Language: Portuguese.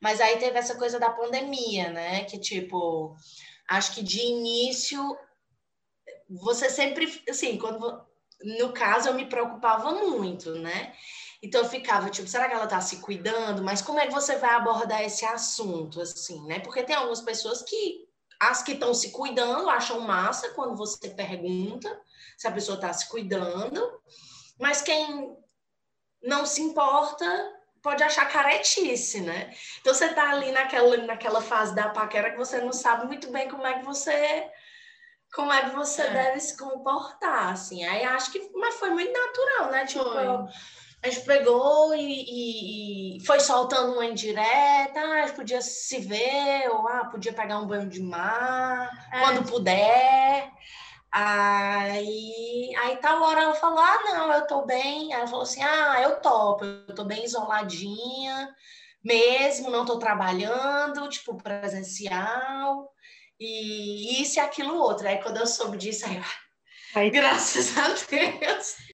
Mas aí teve essa coisa da pandemia, né? Que tipo, acho que de início você sempre, assim, quando no caso eu me preocupava muito, né? Então eu ficava tipo, será que ela tá se cuidando? Mas como é que você vai abordar esse assunto assim, né? Porque tem algumas pessoas que as que estão se cuidando acham massa quando você pergunta se a pessoa está se cuidando, mas quem não se importa pode achar caretice, né? Então você tá ali naquela, naquela fase da paquera que você não sabe muito bem como é que você como é que você é. deve se comportar, assim. Aí acho que mas foi muito natural, né? Tipo, eu, a gente pegou e, e, e, foi soltando uma indireta, ah, a gente podia se ver, ou ah, podia pegar um banho de mar, é. quando puder. Aí, aí tal hora ela falou: Ah, não, eu tô bem. Ela falou assim: Ah, eu topo, eu tô bem isoladinha mesmo, não tô trabalhando, tipo, presencial, e isso e aquilo outro. Aí quando eu soube disso, aí, aí graças a Deus.